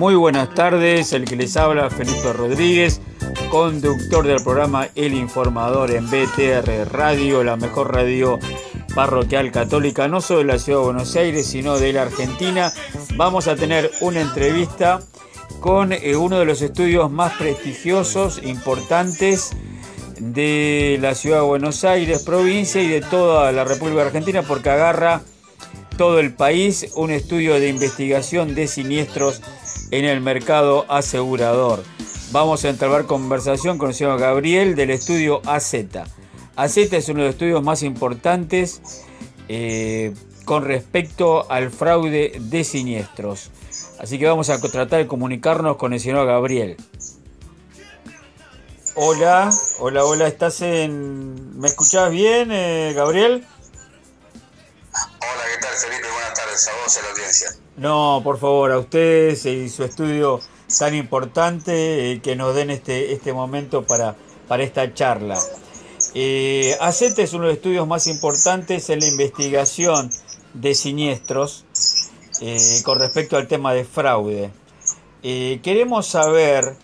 Muy buenas tardes, el que les habla Felipe Rodríguez, conductor del programa El Informador en BTR Radio, la mejor radio parroquial católica, no solo de la ciudad de Buenos Aires, sino de la Argentina. Vamos a tener una entrevista con eh, uno de los estudios más prestigiosos, importantes de la ciudad de Buenos Aires, provincia y de toda la República Argentina, porque agarra todo el país un estudio de investigación de siniestros en el mercado asegurador. Vamos a entablar conversación con el señor Gabriel del estudio AZ. AZ es uno de los estudios más importantes eh, con respecto al fraude de siniestros. Así que vamos a tratar de comunicarnos con el señor Gabriel. Hola, hola, hola, ¿estás en... ¿Me escuchás bien, eh, Gabriel? Hola, ¿qué tal, Felipe? A vos a la audiencia. No, por favor, a ustedes y su estudio tan importante eh, que nos den este, este momento para, para esta charla. Eh, es uno de los estudios más importantes en la investigación de siniestros eh, con respecto al tema de fraude. Eh, queremos saber,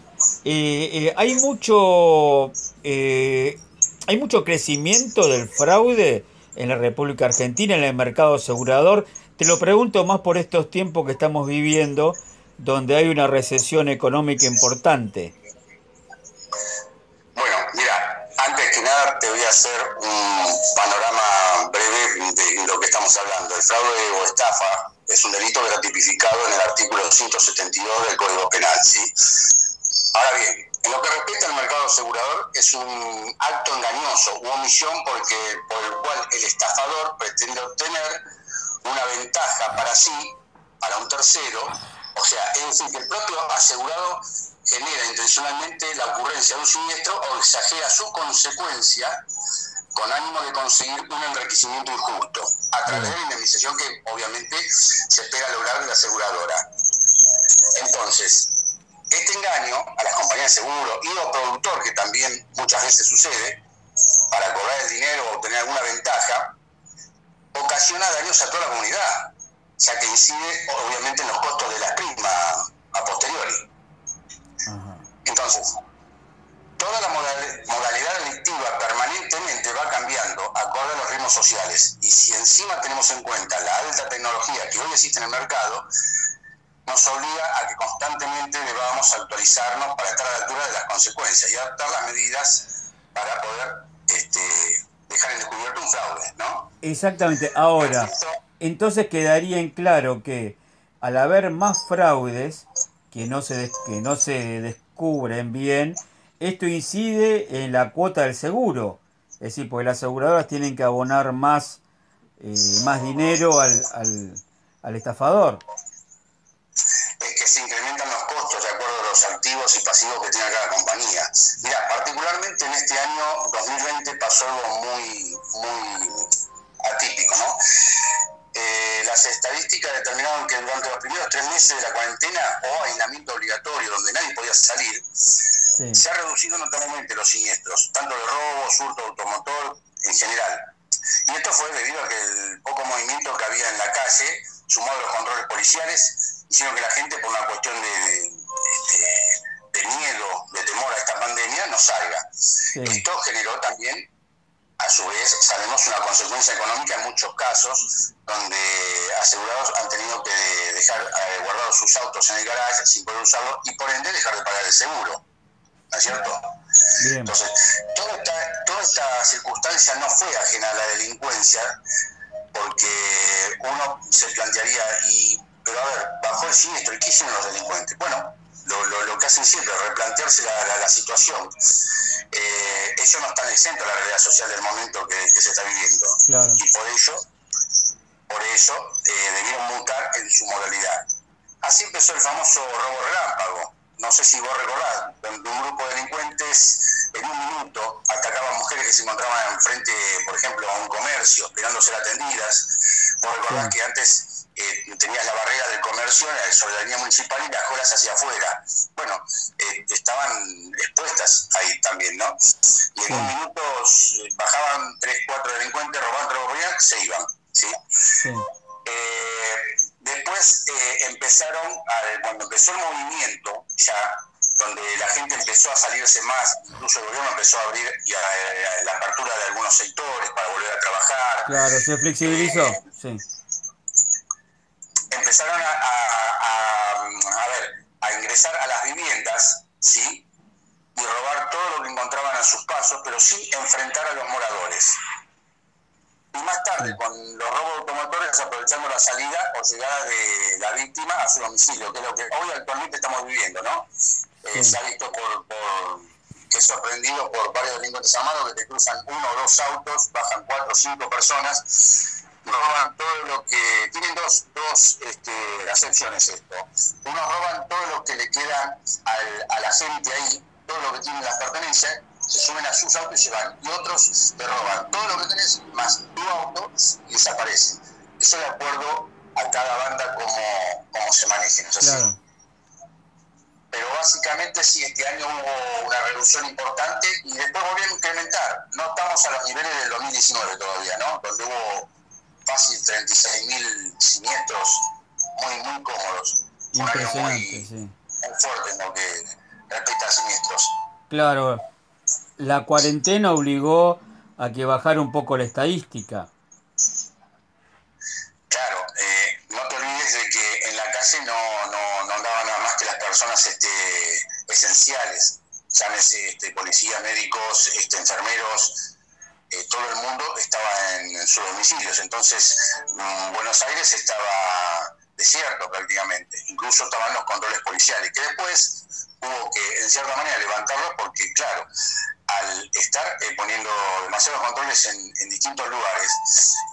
¿hay, mucho, ¿hay mucho crecimiento del fraude en la República Argentina, en el mercado asegurador? Te lo pregunto más por estos tiempos que estamos viviendo, donde hay una recesión económica importante. Bueno, mira, antes que nada te voy a hacer un panorama breve de lo que estamos hablando. El fraude o estafa es un delito tipificado en el artículo 172 del Código Penal. ¿sí? Ahora bien, en lo que respecta al mercado asegurador, es un acto engañoso u omisión porque, por el cual el estafador pretende obtener una ventaja para sí, para un tercero, o sea, es decir, que el propio asegurado genera intencionalmente la ocurrencia de un siniestro o exagera su consecuencia con ánimo de conseguir un enriquecimiento injusto, a través de la indemnización que obviamente se espera lograr de la aseguradora. Entonces, este engaño a las compañías de seguro y al productor, que también muchas veces sucede, para cobrar el dinero o obtener alguna ventaja, ocasiona daños a toda la comunidad, ya que incide obviamente en los costos de la prima a posteriori. Entonces, toda la modalidad delictiva permanentemente va cambiando acorde a los ritmos sociales y si encima tenemos en cuenta la alta tecnología que hoy existe en el mercado, nos obliga a que constantemente debamos actualizarnos para estar a la altura de las consecuencias y adaptar las medidas para poder este, dejar en descubierto un fraude, ¿no? Exactamente. Ahora, entonces quedaría en claro que al haber más fraudes que no se, que no se descubren bien, esto incide en la cuota del seguro. Es decir, porque las aseguradoras tienen que abonar más, eh, más dinero al, al, al estafador. Es que se incrementan los costos de acuerdo a los activos y pasivos que tiene cada compañía. Mira, particularmente en este año 2020 pasó algo muy, muy Eh, las estadísticas determinaron que durante los primeros tres meses de la cuarentena o aislamiento obligatorio, donde nadie podía salir, se ha reducido notablemente los siniestros, tanto de robo, surto, automotor, en general. Y esto fue debido a que el poco movimiento que había en la calle, sumado a los controles policiales, hicieron que la gente, por una cuestión de, de, miedo, de temor a esta pandemia, no salga. Esto generó también a su vez, sabemos una consecuencia económica en muchos casos, donde asegurados han tenido que dejar eh, guardados sus autos en el garaje sin poder usarlos y por ende dejar de pagar el seguro. ¿No es cierto? Entonces, toda esta, toda esta circunstancia no fue ajena a la delincuencia, porque uno se plantearía, y pero a ver, bajo el siniestro, ¿y qué hicieron los delincuentes? Bueno, lo, lo, que hacen siempre, replantearse la, la, situación. Eh, ellos no están exentos a la realidad social del momento que, se está viviendo. Y por ello, por eso eh, debieron mutar en su modalidad. Así empezó el famoso robo relámpago. No sé si vos recordás, donde un grupo de delincuentes en un minuto atacaba a mujeres que se encontraban enfrente, por ejemplo, a un comercio, esperando ser atendidas. Vos recordás que antes eh, tenías la barrera comercio la soberanía municipal y las colas hacia afuera. Bueno, eh, estaban expuestas ahí también, ¿no? Y en un minuto eh, bajaban tres, cuatro delincuentes, robaban, robaban, se iban, ¿sí? sí. Eh, después eh, empezaron, cuando empezó el movimiento, ya donde la gente empezó a salirse más, incluso el gobierno empezó a abrir la apertura de algunos sectores para volver a trabajar. Claro, se flexibilizó, eh, sí. Por varios delincuentes armados que te cruzan uno o dos autos, bajan cuatro o cinco personas, roban todo lo que... Tienen dos, dos este, acepciones esto. Unos roban todo lo que le queda al, a la gente ahí, todo lo que tienen las pertenencias, se suben a sus autos y se van. Y otros te roban todo lo que tenés más tu auto y desaparecen. Eso de acuerdo a cada banda como, como se manejen. Claro. Pero básicamente sí, este año hubo una reducción importante y después volvió a incrementar. No estamos a los niveles del 2019 todavía, ¿no? Donde hubo fácil 36.000 siniestros muy, muy cómodos. Impresionante, muy, sí. muy fuerte en lo que respecta a siniestros. Claro, la cuarentena obligó a que bajara un poco la estadística. Claro, eh, no te olvides de que en la calle no, no, no andaban nada más que las personas este, esenciales, llámese este, policías, médicos, este, enfermeros, eh, todo el mundo estaba en, sus domicilios. Entonces, mm, Buenos Aires estaba desierto prácticamente, incluso estaban los controles policiales, que después hubo que, en cierta manera, levantarlos porque, claro, al estar eh, poniendo demasiados controles en, distintos lugares,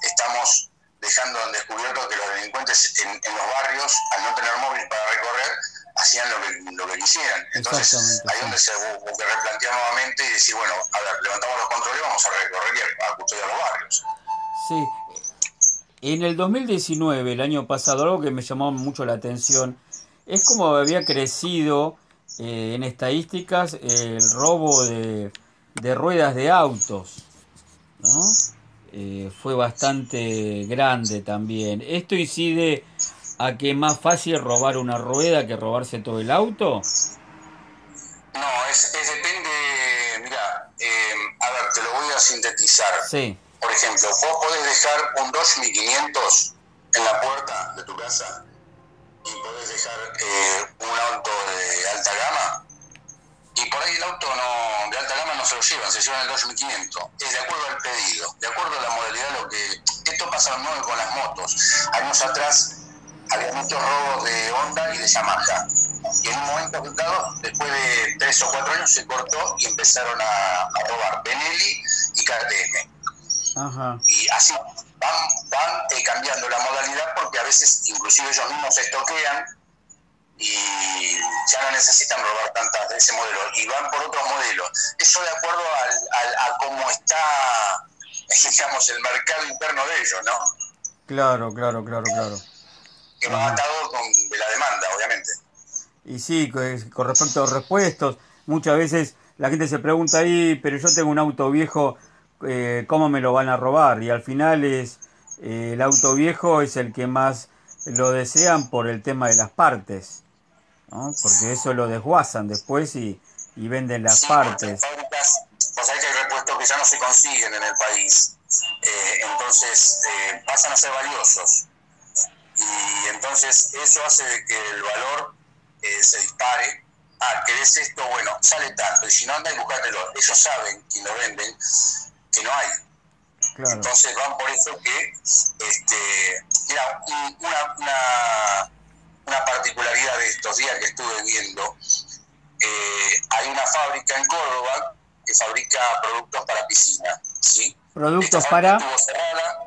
estamos dejando en descubierto que los delincuentes en, los barrios, al no tener móvil para recorrer, hacían lo que, lo que quisieran. Entonces, ahí donde se hubo que replantear nuevamente y decir, bueno, a ver, levantamos los controles, vamos a recorrer y a, custodiar los barrios. Sí. En el 2019, el año pasado, algo que me llamó mucho la atención es como había crecido eh, en estadísticas el robo de de ruedas de autos, ¿no? Eh, fue bastante grande también. ¿Esto incide a que es más fácil robar una rueda que robarse todo el auto? No, es, depende, mira, eh, a ver, te lo voy a sintetizar. Sí. Por ejemplo, vos podés dejar un 2500 en la puerta de tu casa y podés dejar eh, un auto de alta gama y por ahí el auto no, de alta gama no se lo llevan, se llevan el 2500. Es de acuerdo al pedido, de acuerdo a la modalidad, lo que. Esto pasa nuevo con las motos. Años atrás había muchos robos de Honda y de Yamaha. Y en un momento dado, después de tres o cuatro años, se cortó y empezaron a, robar Benelli y KTM. Y así van, van eh, cambiando la modalidad porque a veces inclusive ellos mismos se estoquean y ya no necesitan robar tantas de ese modelo y van por otros modelos. Eso de acuerdo al, a cómo está, digamos, el mercado interno de ellos, ¿no? Claro, claro, claro, claro. Que va atado con de la demanda, obviamente. Y sí, con respecto a los repuestos, muchas veces la gente se pregunta ahí, pero yo tengo un auto viejo, eh, ¿cómo me lo van a robar? Y al final es eh, el auto viejo es el que más lo desean por el tema de las partes porque eso lo desguazan después y, y venden las partes. Pues hay que hay repuestos que ya no se consiguen en el país, eh, entonces eh, pasan a ser valiosos. Y entonces eso hace de que el valor eh, se dispare. Ah, ¿querés esto? Bueno, sale tanto. Y si no, anda y buscátelo. Ellos saben, quien lo venden, que no hay. Entonces van por eso que, este, mira, una, una una particularidad de estos días que estuve viendo. Eh, hay una fábrica en Córdoba que fabrica productos para piscina, ¿sí? Productos para.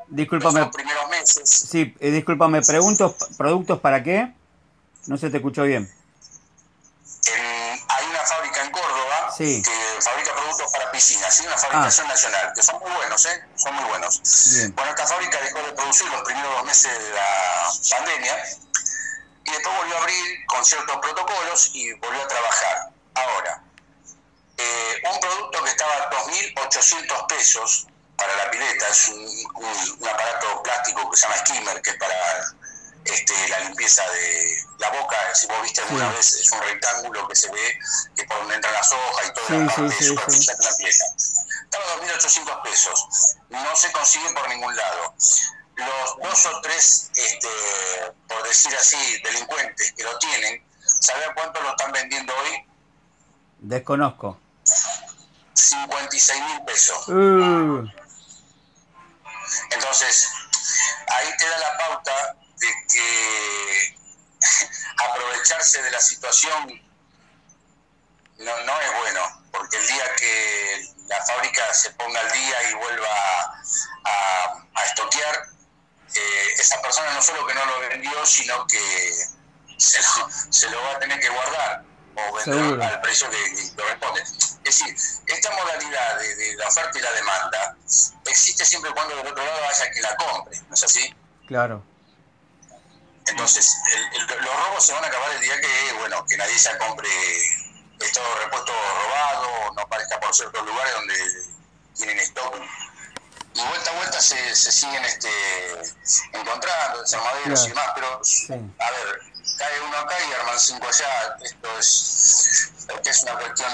discúlpame. Los primeros meses. Sí, eh, discúlpame, pregunto, ¿productos para qué? No se te escuchó bien. hay una fábrica en Córdoba que fabrica productos para piscina, ¿sí? Una fabricación ah. nacional, que son muy buenos, ¿eh? Son muy buenos. Bueno, esta fábrica dejó de producir los primeros dos meses de la pandemia y después volvió a abrir con ciertos protocolos y volvió a trabajar. Ahora, eh, un producto que estaba a 2.800 pesos para la pileta, es un, aparato plástico que se llama skimmer, que es para este, la limpieza de la boca, si vos viste alguna vez, es un rectángulo que se ve que por donde entran las hojas y toda la parte de superficial de la piel. Estaba 2.800 pesos. No se consigue por ningún lado. Los dos o tres, este, por decir así, delincuentes que lo tienen, ¿saben cuánto lo están vendiendo hoy? Desconozco. 56 mil pesos. Uh. Entonces, ahí te da la pauta de que aprovecharse de la situación no, no es bueno, porque el día que la fábrica se ponga al día y vuelva a, a estoquear, eh, esa persona no solo que no lo vendió, sino que se lo, se lo va a tener que guardar o vender al precio que, corresponde. Es decir, esta modalidad de, la oferta y la demanda existe siempre y cuando del otro lado haya quien la compre, ¿no es así? Claro. Entonces, los robos se van a acabar el día que, bueno, que nadie se compre estos repuestos robados, no parezca por ciertos lugares donde tienen stock. Y vuelta a vuelta se, se siguen este, encontrando desarmaderos y demás, pero a ver, cae uno acá y arman cinco allá. Esto es, es una cuestión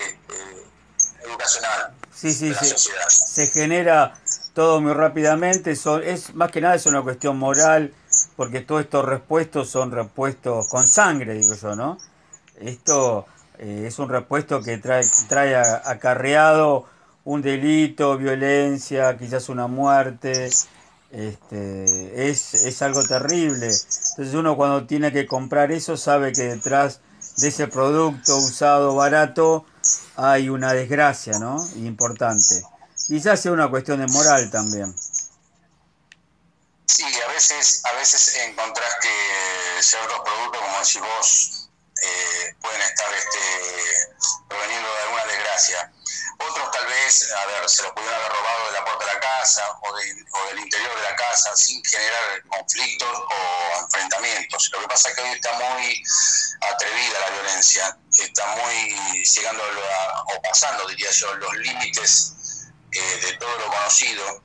este, educacional. Sí, sí, sí. Se genera todo muy rápidamente. Son, es Más que nada es una cuestión moral, porque todos estos repuestos son repuestos con sangre, digo yo, ¿no? Esto eh, es un repuesto que trae, trae acarreado un delito, violencia, quizás una muerte. Este, es, es algo terrible. Entonces uno cuando tiene que comprar eso sabe que detrás de ese producto usado barato hay una desgracia, ¿no? Importante. Quizás sea una cuestión de moral también. Sí, a veces, a veces encontrás que ciertos productos, como decís vos, eh, pueden estar este, proveniendo de alguna desgracia. A ver, se los pudieron haber robado de la puerta de la casa o, del interior de la casa sin generar conflictos o enfrentamientos. Lo que pasa es que hoy está muy atrevida la violencia, está muy llegando o pasando, diría yo, los límites eh, de todo lo conocido.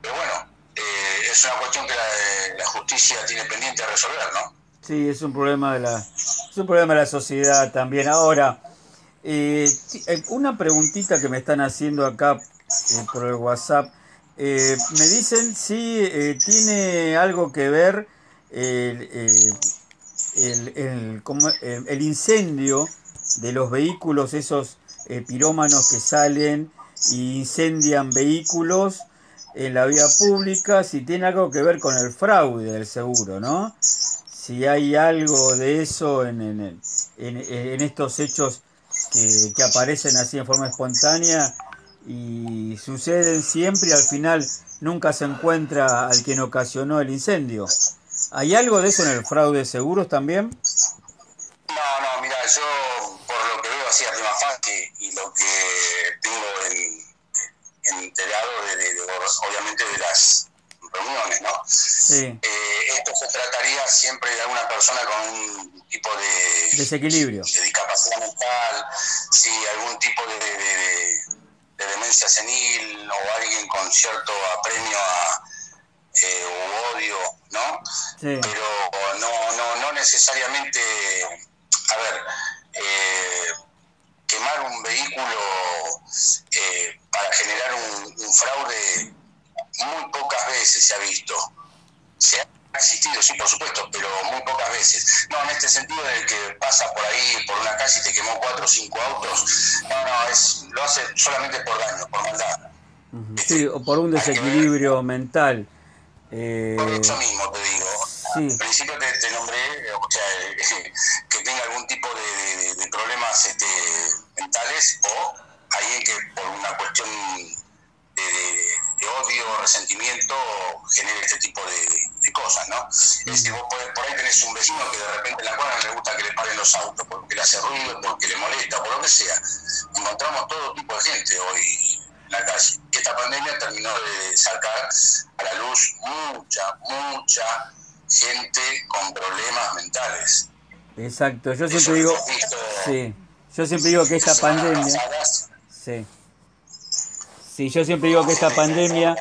Pero bueno, eh, es una cuestión que la, la justicia tiene pendiente de resolver, ¿no? Sí, es un problema de la, es un problema de la sociedad también. Ahora, eh, eh, una preguntita que me están haciendo acá eh, por el WhatsApp. me dicen si tiene algo que ver el, incendio de los vehículos, esos pirómanos que salen y incendian vehículos en la vía pública, si tiene algo que ver con el fraude del seguro, ¿no? Si hay algo de eso en, en, en estos hechos que, aparecen así en forma espontánea y suceden siempre y al final nunca se encuentra al quien ocasionó el incendio. ¿Hay algo de eso en el fraude de seguros también? No, no, mira, yo por lo que veo así a prima facie y lo que tengo en, enterado de, obviamente de las reuniones, ¿no? Sí. Eh, esto se trataría siempre de alguna persona con un tipo de desequilibrio, de discapacidad mental, sí, algún tipo de, de, demencia senil o alguien con cierto apremio a, eh, o odio, ¿no? Sí. Pero no, no, no necesariamente, a ver, eh, quemar un vehículo eh, para generar un, un fraude muy pocas veces se ha visto. Se ha existido, sí, por supuesto, pero muy pocas veces. No, en este sentido de que pasa por ahí, por una calle y te quemó cuatro o cinco autos, no, no, es, lo hace solamente por daño, por maldad. Sí, o por un desequilibrio mental. Eh... Por eso mismo te digo. Sí. Al principio te, te nombré, o sea, que tenga algún tipo de, de problemas este, mentales o alguien que por una cuestión de, odio o resentimiento genera este tipo de, cosas, ¿no? Es decir, vos por ahí tenés un vecino que de repente en la cuadra le gusta que le paren los autos, porque le hace ruido, porque le molesta, por lo que sea. Encontramos todo tipo de gente hoy en la calle. Y esta pandemia terminó de sacar a la luz mucha, mucha gente con problemas mentales. Exacto, yo siempre digo, sí, yo siempre digo que esta pandemia, sí, Sí, yo siempre digo que esta pandemia...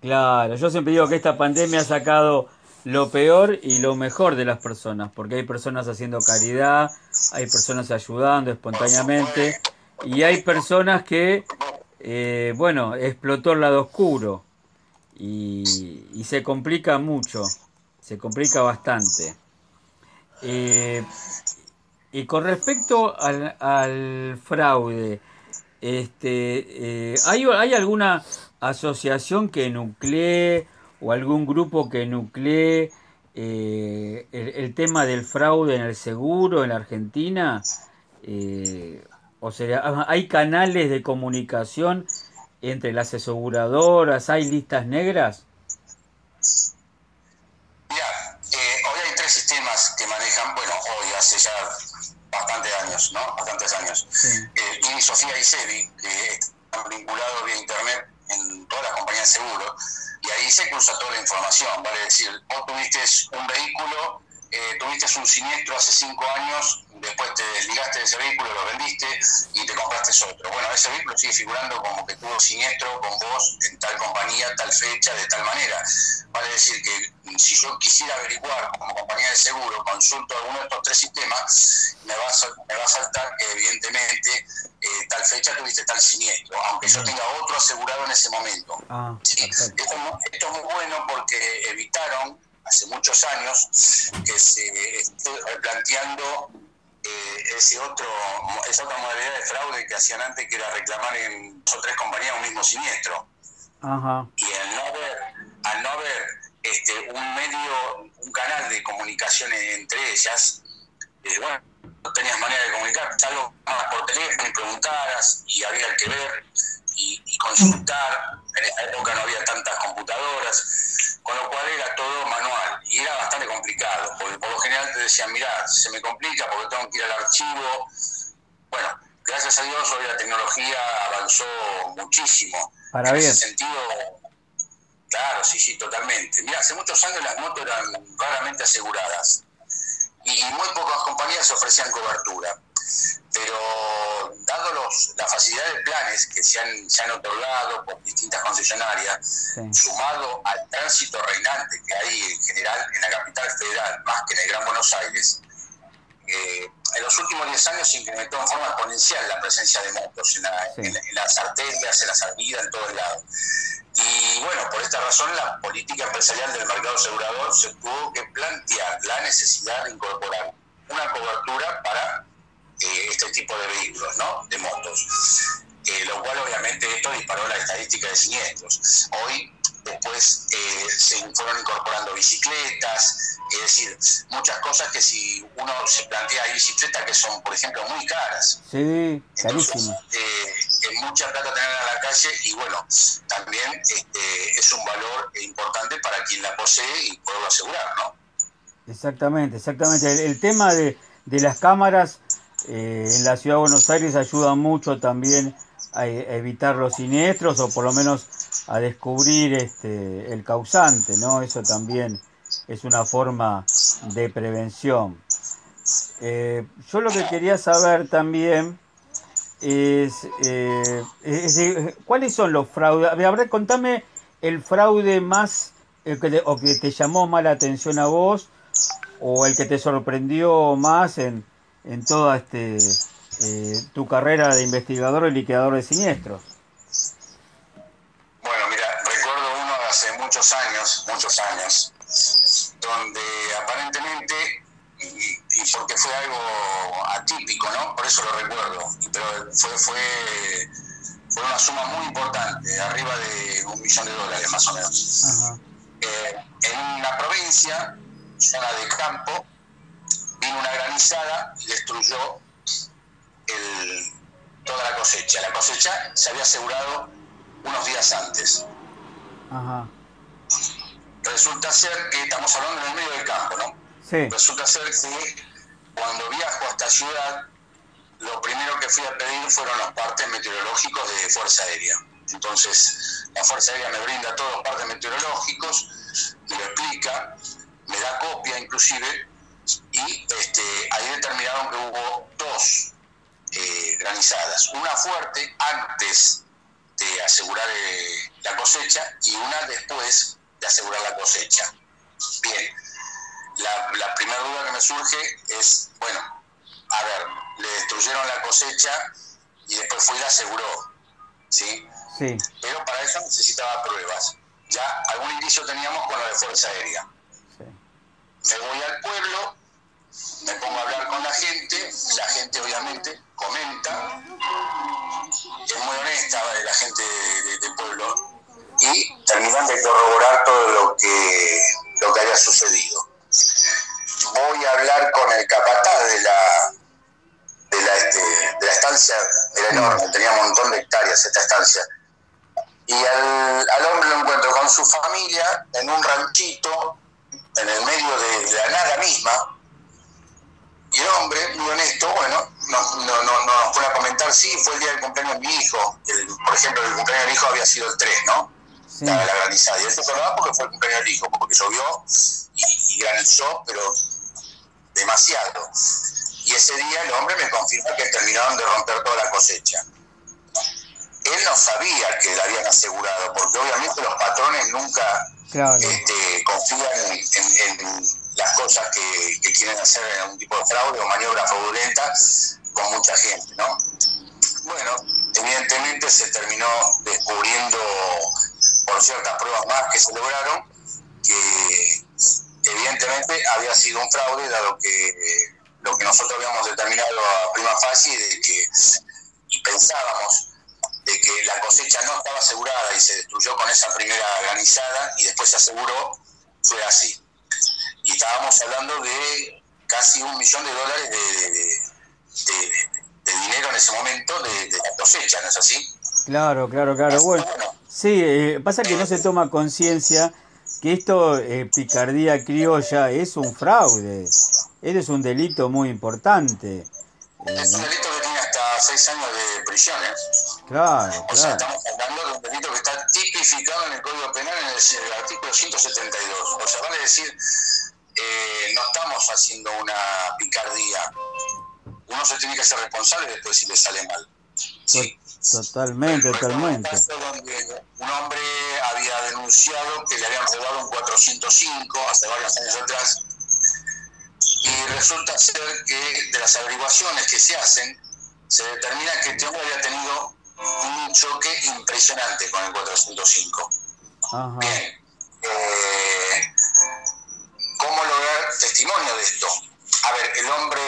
Claro, yo siempre digo que esta pandemia ha sacado lo peor y lo mejor de las personas, porque hay personas haciendo caridad, hay personas ayudando espontáneamente y hay personas que, eh, bueno, explotó el lado oscuro y, se complica mucho, se complica bastante. Eh, y con respecto al fraude, este, eh, ¿hay, ¿hay alguna asociación que nuclee o algún grupo que nuclee eh, el, tema del fraude en el seguro en la Argentina? Eh, o sea, ¿hay canales de comunicación entre las aseguradoras? ¿Hay listas negras? Mira, eh, hoy hay tres sistemas que manejan, bueno, hoy hace ya bastantes años, ¿no? Bastantes años. Sí. y Sofía y Sebi, que están vinculados vía internet en todas las compañías de seguro y ahí se cruza toda la información, vale decir, vos tuviste un vehículo, eh, tuviste un siniestro hace cinco años, después te desligaste de ese vehículo, lo vendiste y te compraste otro. Bueno, ese vehículo sigue figurando como que tuvo siniestro con vos en tal compañía, tal fecha, de tal manera. Vale decir que si yo quisiera averiguar como compañía de seguro, consulto alguno de estos tres sistemas, me va a, me va a saltar que evidentemente eh, tal fecha tuviste tal siniestro, aunque yo tenga otro asegurado en ese momento. Ah, esto, esto, es muy bueno porque evitaron hace muchos años que se esté replanteando eh, ese otro, esa otra modalidad de fraude que hacían antes, que era reclamar en dos o tres compañías un mismo siniestro. Ajá. Y al no haber, al no haber este, un medio, un canal de comunicación entre ellas, eh, bueno, no tenías manera de comunicar, salvo por teléfono y preguntaras, y había que ver y, y consultar. En esa época no había tantas computadoras, con lo cual era todo manual y era bastante complicado, porque por lo general te decían, mira, se me complica porque tengo que ir al archivo. Bueno, gracias a Dios hoy la tecnología avanzó muchísimo. Para en ese sentido, claro, sí, sí, totalmente. Mira, hace muchos años las motos eran raramente aseguradas y muy pocas compañías ofrecían cobertura pero dado los, la facilidad de planes que se han, se han otorgado por distintas concesionarias, sumado al tránsito reinante que hay en general en la capital federal, más que en el Gran Buenos Aires, eh, en los últimos 10 años se incrementó en forma exponencial la presencia de motos en, en, las arterias, en las avenidas, en todos lados. Y bueno, por esta razón la política empresarial del mercado asegurador se tuvo que plantear la necesidad de incorporar una cobertura para eh, este tipo de vehículos, ¿no? De motos. Eh, lo cual obviamente esto disparó la estadística de siniestros. Hoy después eh, se fueron incorporando bicicletas, es decir, muchas cosas que si uno se plantea hay bicicletas que son, por ejemplo, muy caras. Sí, carísimas. es mucha plata tener en la calle y bueno, también este, es un valor importante para quien la posee y poderlo asegurar, ¿no? Exactamente, exactamente. el tema de, de las cámaras eh, en la ciudad de Buenos Aires ayuda mucho también a, evitar los siniestros o por lo menos a descubrir este, el causante, ¿no? Eso también es una forma de prevención. Eh, yo lo que quería saber también es, eh, cuáles son los fraudes. A ver, contame el fraude más o que te llamó más la atención a vos o el que te sorprendió más en, en toda este, eh, tu carrera de investigador y liquidador de siniestros? Bueno, mira, recuerdo uno de hace muchos años, muchos años, donde aparentemente, y, porque fue algo atípico, ¿no? Por eso lo recuerdo, pero fue, fue, fue una suma muy importante, arriba de un millón de dólares más o menos. Eh, en una provincia, zona de campo, vino una granizada y destruyó toda la cosecha. La cosecha se había asegurado unos días antes. Resulta ser que estamos hablando en el medio del campo, ¿no? Sí. Resulta ser que cuando viajo a esta ciudad, lo primero que fui a pedir fueron los partes meteorológicos de Fuerza Aérea. Entonces, la Fuerza Aérea me brinda todos los partes meteorológicos, me lo explica, me da copia inclusive, y este, ahí determinaron que hubo dos eh, granizadas, una fuerte antes de asegurar eh, la cosecha y una después de asegurar la cosecha. Bien, la, la primera duda que me surge es, bueno, a ver, le destruyeron la cosecha y después fue y la aseguró, ¿sí? Sí. Pero para eso necesitaba pruebas. Ya algún indicio teníamos con lo de Fuerza Aérea. Me voy al pueblo, me pongo a hablar con la gente, la gente obviamente comenta, es muy honesta la gente del pueblo, y terminan de corroborar todo lo que, lo que haya sucedido. Voy a hablar con el capataz de la, de la, este, de la estancia, era enorme, tenía un montón de hectáreas esta estancia. Y al, al hombre lo encuentro con su familia en un ranchito en el medio de la nada misma, y el hombre, muy honesto, bueno, no, no, no, nos pone a comentar, sí, fue el día del cumpleaños de mi hijo. por ejemplo, el cumpleaños de mi hijo había sido el 3, ¿no? Sí. La, granizada. Y él se acordaba porque fue el cumpleaños del hijo, porque llovió y, granizó, pero demasiado. Y ese día el hombre me confirma que terminaron de romper toda la cosecha. Él no sabía que le habían asegurado, porque obviamente los patrones nunca este, confían en las cosas que, quieren hacer en un tipo de fraude o maniobra fraudulenta con mucha gente, ¿no? Bueno, evidentemente se terminó descubriendo por ciertas pruebas más que se lograron que evidentemente había sido un fraude dado que lo que nosotros habíamos determinado a prima facie de que y pensábamos de que la cosecha no estaba asegurada y se destruyó con esa primera granizada y después se aseguró, fue así y estábamos hablando de casi un millón de dólares de, dinero en ese momento de, la cosecha, ¿no es así? Claro, claro, claro. Bueno, sí, eh, pasa que no se toma conciencia que esto, eh, picardía criolla, es un fraude. Es un delito muy importante. Es un delito que tiene hasta seis años ¿eh? Claro, claro. O sea, estamos hablando de un delito que está tipificado en el Código Penal en el, el artículo 172. O sea, vale decir eh, no estamos haciendo una picardía. Uno se tiene que ser responsable después si le sale mal. ¿sí? Totalmente, totalmente. Un, hombre había denunciado que le habían robado un 405 hace varios años atrás y resulta ser que de las averiguaciones que se hacen se determina que este hombre había tenido un choque impresionante con el 405. Bien. Eh, cómo lograr testimonio de esto. A ver, el hombre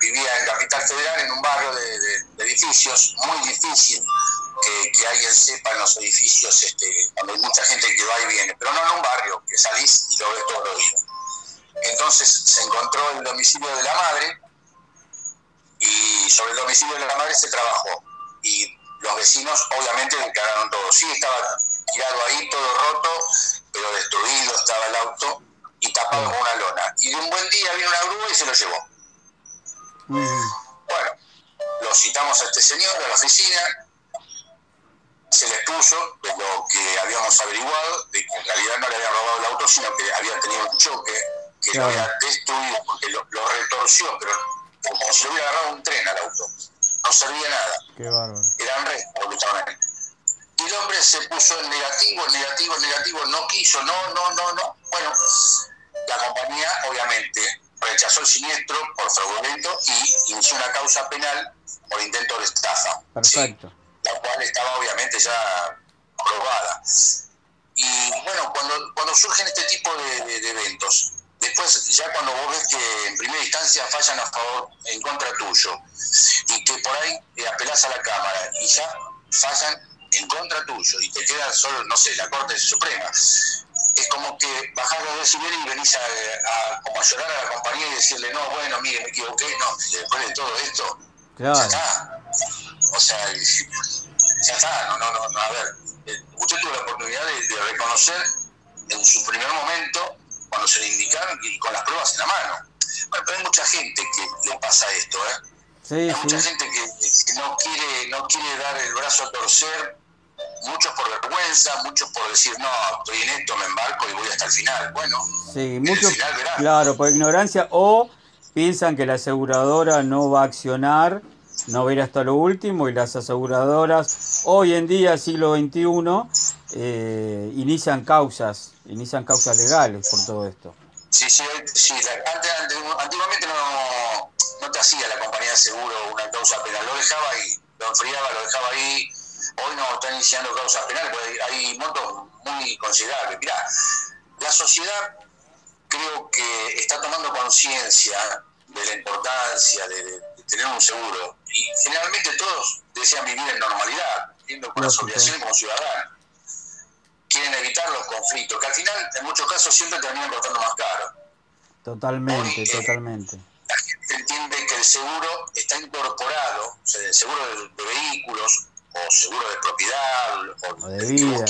vivía en Capital Federal, en un barrio de, edificios, muy difícil que, alguien sepa en los edificios este, cuando hay mucha gente que va y viene, pero no en un barrio, que salís y lo ves todos los días. Entonces se encontró el domicilio de la madre y sobre el domicilio de la madre se trabajó. Y los vecinos obviamente declararon todo. Sí, estaba tirado ahí, todo roto, pero destruido estaba el auto y tapado con una lona. Y de un buen día vino una grúa y se lo llevó. Bueno, lo citamos a este señor a la oficina, se le expuso de lo que habíamos averiguado, de que en realidad no le habían robado el auto, sino que había tenido un choque, que lo había destruido, porque lo, retorció, pero como si le hubiera agarrado un tren al auto. No servía nada. Qué bárbaro. Eran restos, absolutamente. Y el hombre se puso en negativo, negativo, negativo, no quiso, no, no, no, no. Bueno, la compañía, obviamente, rechazó el siniestro por fraudulento y inició una causa penal por intento de estafa. Perfecto. La cual estaba obviamente ya aprobada. Y bueno, cuando, cuando surgen este tipo de, eventos, después ya cuando vos ves que en primera instancia fallan a favor, en contra tuyo, y que por ahí te apelás a la Cámara y ya fallan en contra tuyo y te queda solo, no sé, la Corte Suprema, es como que bajar los decibeles y venís a, como a llorar a la compañía y decirle, no, bueno, mire, me equivoqué, no, y después de todo esto, claro. ya está. O sea, ya está, no, no, no, a ver, eh, usted tuvo la oportunidad de, reconocer en su primer momento, cuando se le indicaron y con las pruebas en la mano. Bueno, pero hay mucha gente que le pasa esto, ¿eh? Sí, hay sí. mucha gente que, que, no quiere no quiere dar el brazo a torcer muchos por vergüenza, muchos por decir, no, estoy en esto, me embarco y voy hasta el final. Bueno, sí, muchos, claro, por ignorancia o piensan que la aseguradora no va a accionar no ver hasta lo último y las aseguradoras hoy en día, siglo XXI, eh, inician causas, inician causas legales por todo esto. Sí, sí, sí antiguamente no, no te hacía la compañía de seguro una causa penal, lo dejaba ahí, lo enfriaba, lo dejaba ahí. Hoy no están iniciando causas penales, porque hay montos muy considerables. Mirá, la sociedad creo que está tomando conciencia de la importancia de, tener un seguro. Y generalmente todos desean vivir en normalidad, viviendo con las obligaciones como ciudadanos. Quieren evitar los conflictos, que al final, en muchos casos, siempre terminan costando más caro. Totalmente, eh, totalmente. La gente entiende que el seguro está incorporado, o sea, el seguro de, vehículos, o seguro de propiedad, o, de vida.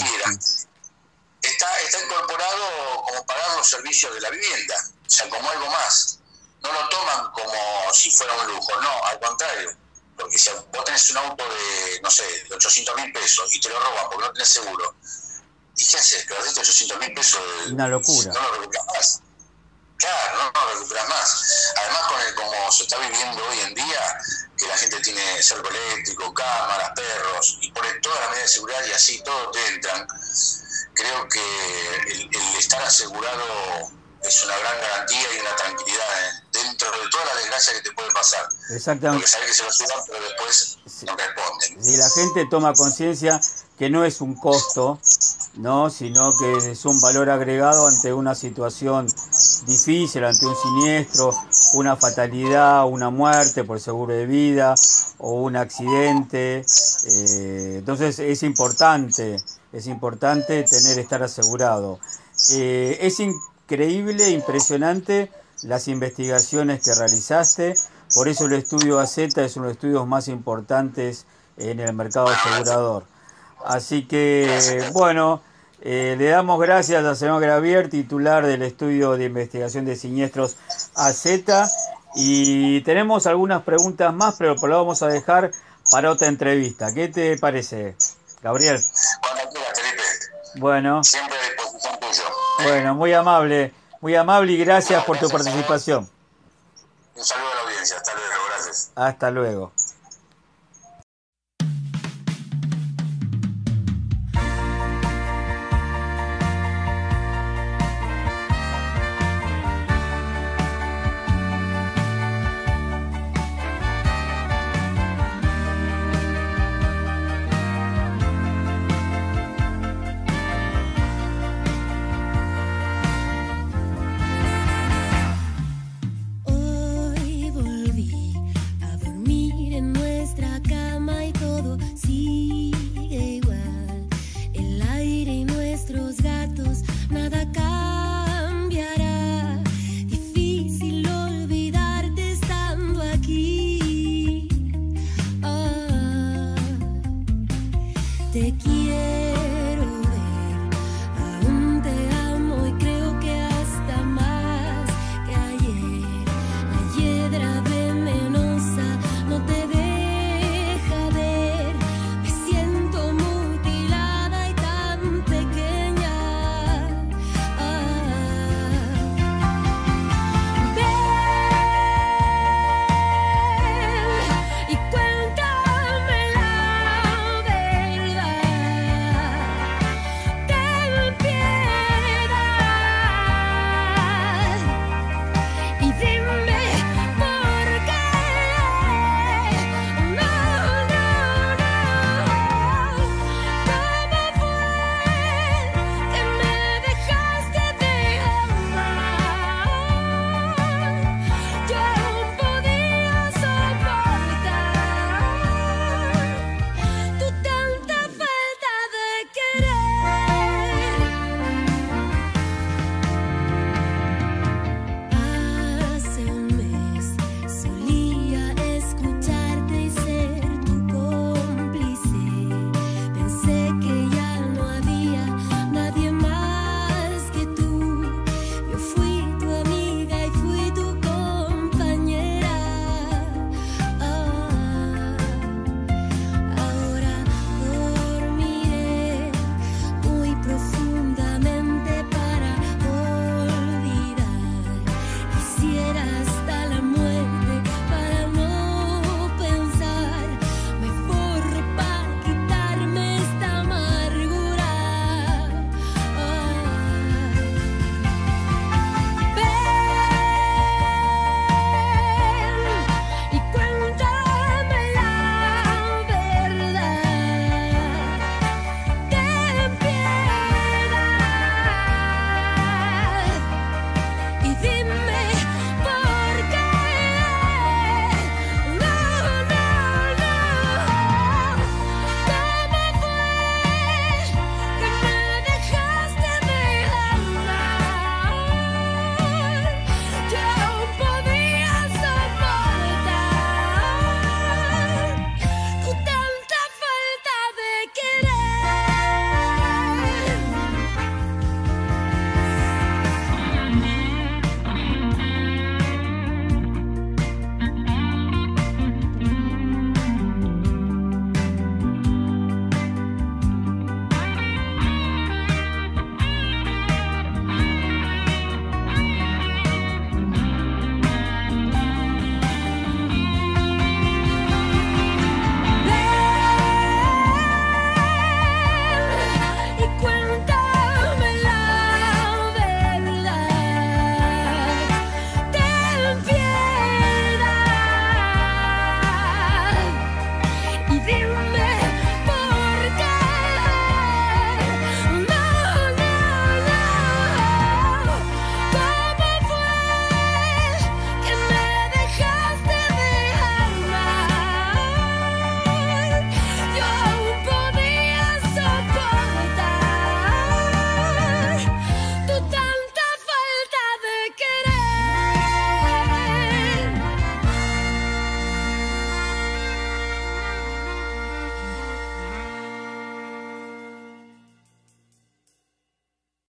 Está, está incorporado como pagar los servicios de la vivienda, o sea, como algo más no lo toman como si fuera un lujo, no, al contrario. Porque si vos tenés un auto de, no sé, de 800 mil pesos y te lo roban porque no tenés seguro, ¿y qué haces? Perdiste 800 mil pesos. Una locura. No lo recuperas más. Claro, no, lo recuperas más. Además, con el como se está viviendo hoy en día, que la gente tiene cerco eléctrico, cámaras, perros, y pone todas las medidas de seguridad y así todo te entran, creo que el estar asegurado es una gran garantía y una tranquilidad dentro de toda la desgracia que te puede pasar. Exactamente. Porque sabes que se lo suban, pero después no responden. Si la gente toma conciencia que no es un costo, ¿no? sino que es un valor agregado ante una situación difícil, ante un siniestro, una fatalidad, una muerte por seguro de vida o un accidente. Eh, entonces es importante, es importante tener, estar asegurado. Eh, es increíble, impresionante las investigaciones que realizaste. Por eso el estudio AZ es uno de los estudios más importantes en el mercado asegurador. Así que, bueno, eh, le damos gracias a señor Gravier, titular del estudio de investigación de siniestros AZ. Y tenemos algunas preguntas más, pero lo vamos a dejar para otra entrevista. ¿Qué te parece, Gabriel? Bueno. Siempre a disposición. Bueno, muy amable, muy amable y gracias por tu participación. Un saludo a la audiencia, hasta luego, gracias. Hasta luego.